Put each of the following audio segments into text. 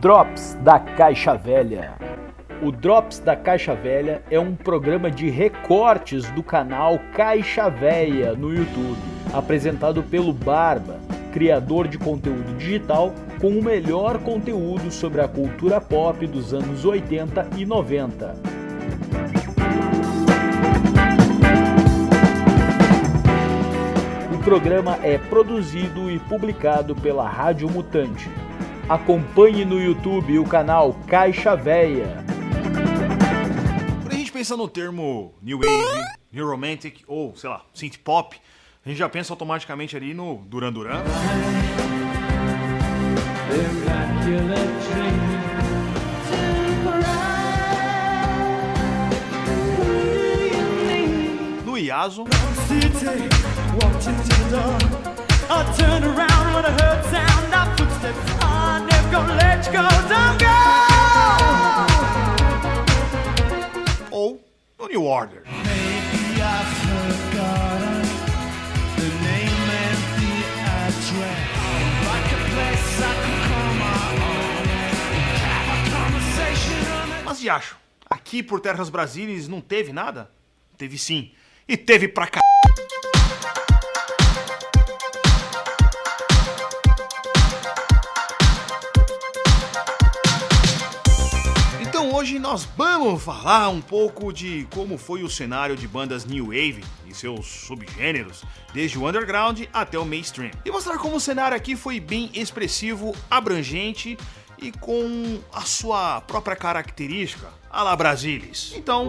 Drops da Caixa Velha. O Drops da Caixa Velha é um programa de recortes do canal Caixa Velha no YouTube, apresentado pelo Barba, criador de conteúdo digital com o melhor conteúdo sobre a cultura pop dos anos 80 e 90. O programa é produzido e publicado pela Rádio Mutante. Acompanhe no YouTube o canal Caixa Véia. Quando a gente pensa no termo New Wave, New Romantic ou, sei lá, Synth Pop, a gente já pensa automaticamente ali no Duran Duran. No Iaso. New Order. Mas e acho? Aqui por Terras Brasílias não teve nada? Teve sim. E teve pra cá. Hoje nós vamos falar um pouco de como foi o cenário de bandas New Wave e seus subgêneros, desde o underground até o mainstream. E mostrar como o cenário aqui foi bem expressivo, abrangente e com a sua própria característica, a la Brasilis. Então,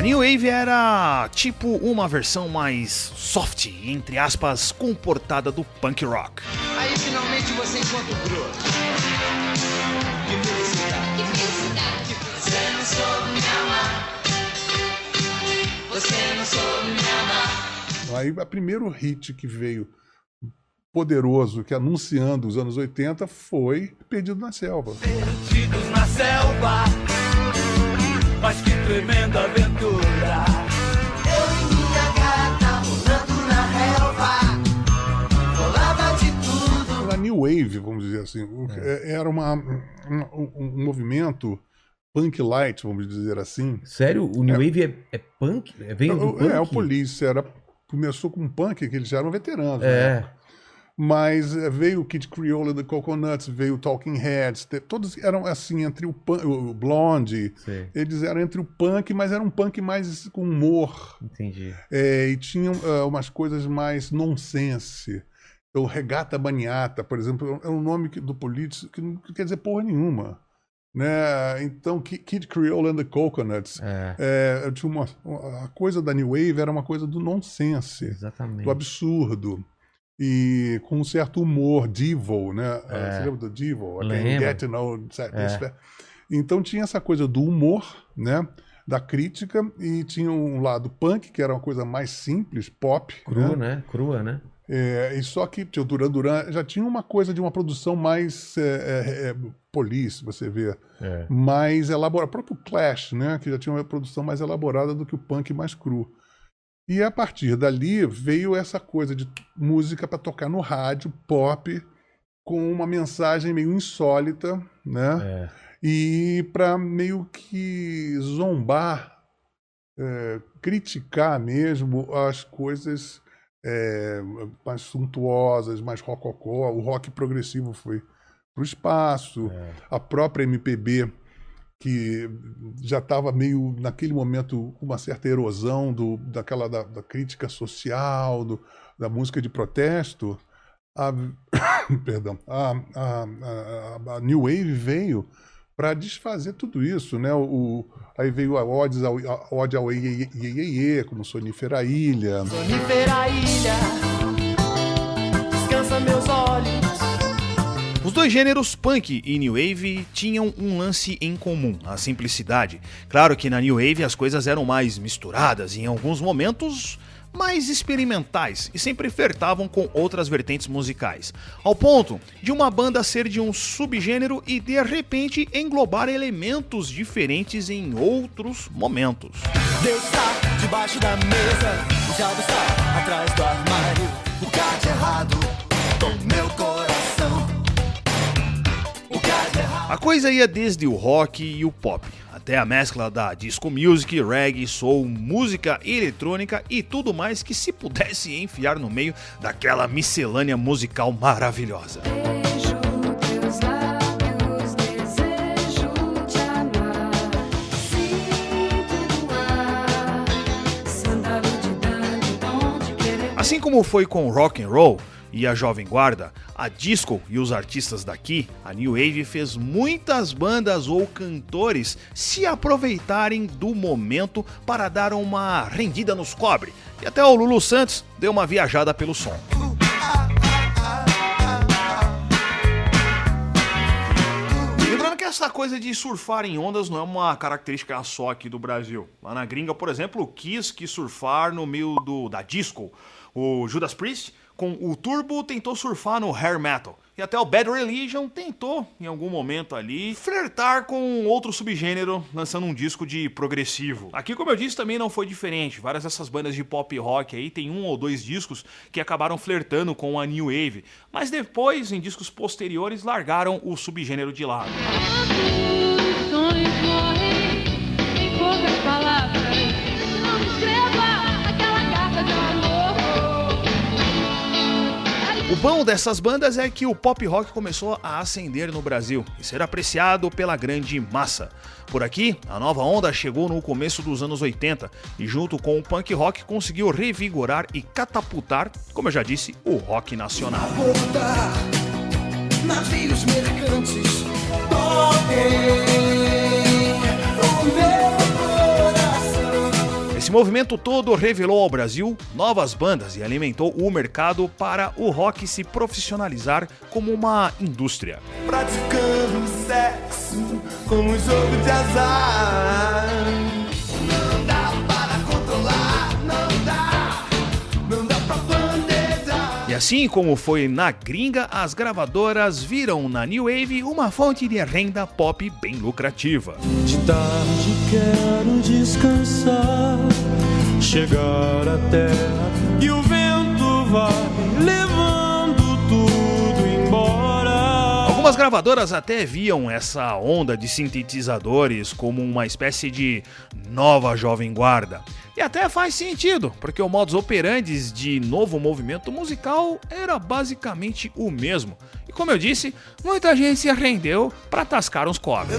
A New Wave era tipo uma versão mais soft, entre aspas, comportada do punk rock. Aí finalmente você encontra o Gru. Que felicidade. Que felicidade. Você não soube me amar. Você não soube me amar. Aí o primeiro hit que veio poderoso, que anunciando os anos 80, foi Perdido na Selva. Perdidos na selva. Mas que tremenda aventura. Eu e minha gata rolando na relva. Rolava de tudo. A New Wave, vamos dizer assim, que- é- era uma, um, um movimento punk light, vamos dizer assim. Sério? O New Wave é, é punk? É, veio do O- punk? É, o Police era, começou com punk, que eles já eram veteranos. né? É. Mas eh, veio o Kid Creole and the Coconuts, veio o Talking Heads, todos eram assim, entre o, punk, o Blonde, Sei. eles eram entre o punk, mas era um punk mais com humor, Entendi. é, e tinham ah, umas coisas mais nonsense. O Regata Baniata, por exemplo, é um nome que- do Police que não quer dizer porra nenhuma. Né? Então, Ki- Kid Creole and the Coconuts, É, é, tinha uma, a coisa da New Wave era uma coisa do nonsense exatamente. do absurdo e com um certo humor, Devil, né? É. Você lembra do Devil? Get to know, sabe, É. Então tinha essa coisa do humor, né? Da crítica e tinha um lado punk, que era uma coisa mais simples, pop, Crua, né? né? Crua, né? É, e só que o Duran Duran já tinha uma coisa de uma produção mais é, é, é, police, você vê, É. mais elaborada. O próprio Clash, né? Que já tinha uma produção mais elaborada do que o punk mais cru. E a partir dali veio essa coisa de música para tocar no rádio, pop, com uma mensagem meio insólita, né? É. E para meio que zombar, é, criticar mesmo as coisas é, mais suntuosas, mais rococó. O rock progressivo foi para o espaço, É. a própria MPB que já estava meio naquele momento uma certa erosão do, daquela da, da crítica social, do, da música de protesto, a, perdão, a, a, a, New Wave veio para desfazer tudo isso, né? O, aí veio a ode ao, a ode ao Iê, como Sonífera Ilha. Sonífera ilha. Os dois gêneros, punk e new wave, tinham um lance em comum, a simplicidade. Claro que na new wave as coisas eram mais misturadas e em alguns momentos mais experimentais e sempre flertavam com outras vertentes musicais, ao ponto de uma banda ser de um subgênero e de repente englobar elementos diferentes em outros momentos. Deus está debaixo da mesa, o diabo está atrás do armário. O há de errado meu coração? A coisa ia desde o rock e o pop, até a mescla da disco music, reggae, soul, música eletrônica e tudo mais que se pudesse enfiar no meio daquela miscelânea musical maravilhosa. Assim como foi com rock and roll e a Jovem Guarda, a disco e os artistas daqui, a New Wave fez muitas bandas ou cantores se aproveitarem do momento para dar uma rendida nos cobre. E até o Lulu Santos deu uma viajada pelo som. Essa coisa de surfar em ondas não é uma característica só aqui do Brasil. Lá na gringa, por exemplo, quis que surfar no meio do, da disco. O Judas Priest, com o Turbo, tentou surfar no hair metal. E até o Bad Religion tentou, em algum momento ali, flertar com outro subgênero, lançando um disco de progressivo. Aqui, como eu disse, também não foi diferente. Várias dessas bandas de pop rock aí tem um ou dois discos que acabaram flertando com a New Wave. Mas depois, em discos posteriores, largaram o subgênero de lado. Bom dessas bandas é que o pop rock começou a ascender no Brasil e ser apreciado pela grande massa. Por aqui, a nova onda chegou no começo dos anos 80 e, junto com o punk rock, conseguiu revigorar e catapultar, como eu já disse, o rock nacional. Navios mercantes, Esse movimento todo revelou ao Brasil novas bandas e alimentou o mercado para o rock se profissionalizar como uma indústria. Praticando sexo um jogo de azar. Assim como foi na gringa, as gravadoras viram na New Wave uma fonte de renda pop bem lucrativa. De tarde quero descansar, chegar à terra e o vento vai levando Algumas gravadoras até viam essa onda de sintetizadores como uma espécie de nova jovem guarda. E até faz sentido, porque o modus operandi de novo movimento musical era basicamente o mesmo. E como eu disse, muita gente se rendeu para tascar uns cobres.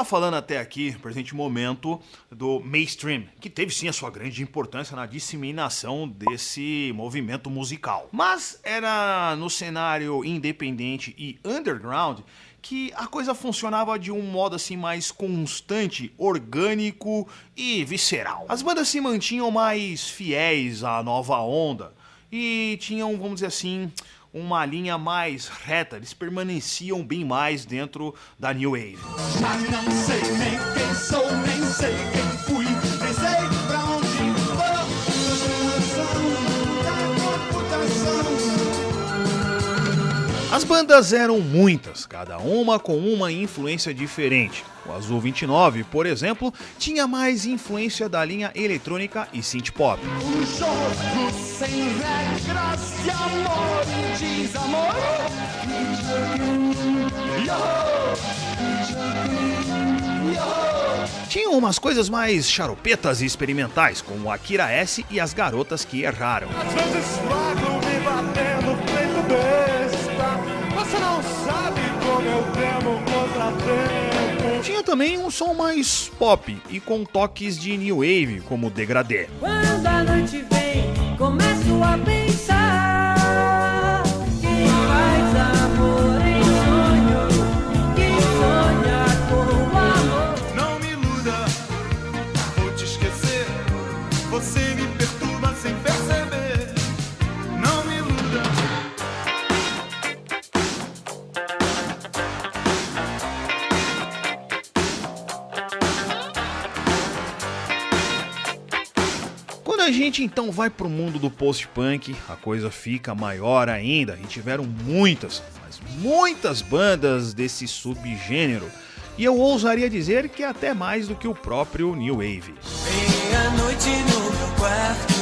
Amor. Só que a gente tá falando até aqui, presente momento, do mainstream, que teve sim a sua grande importância na disseminação desse movimento musical. Mas era no cenário independente e underground que a coisa funcionava de um modo assim mais constante, orgânico e visceral. As bandas se mantinham mais fiéis à nova onda e tinham, vamos dizer assim, uma linha mais reta, eles permaneciam bem mais dentro da New Wave. Já não sei nem quem sou, nem sei quem fui, nem sei pra onde. As bandas eram muitas, cada uma com uma influência diferente. O Azul 29, por exemplo, tinha mais influência da linha eletrônica e synth pop. Um de amor e desamor. Tinham umas coisas mais charopetas e experimentais, como Akira S e as garotas que erraram. Às vezes me batendo feito besta. Você não sabe como eu temo contratempo. Tinha também um som mais pop e com toques de new wave, como Degradê. Quando a noite vem, começo a pensar. Gente então vai pro mundo do post-punk, a coisa fica maior ainda. E tiveram muitas, mas muitas bandas desse subgênero. E eu ousaria dizer que até mais do que o próprio New Wave. Meia-noite no meu quarto,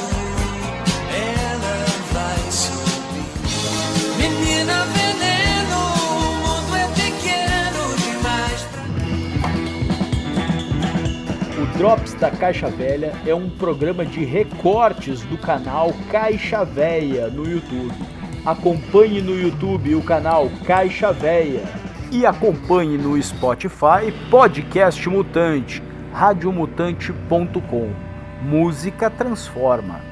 Drops da Caixa Velha é um programa de recortes do canal Caixa Véia no YouTube. Acompanhe no YouTube o canal Caixa Véia e acompanhe no Spotify Podcast Mutante, radiomutante.com. Música transforma.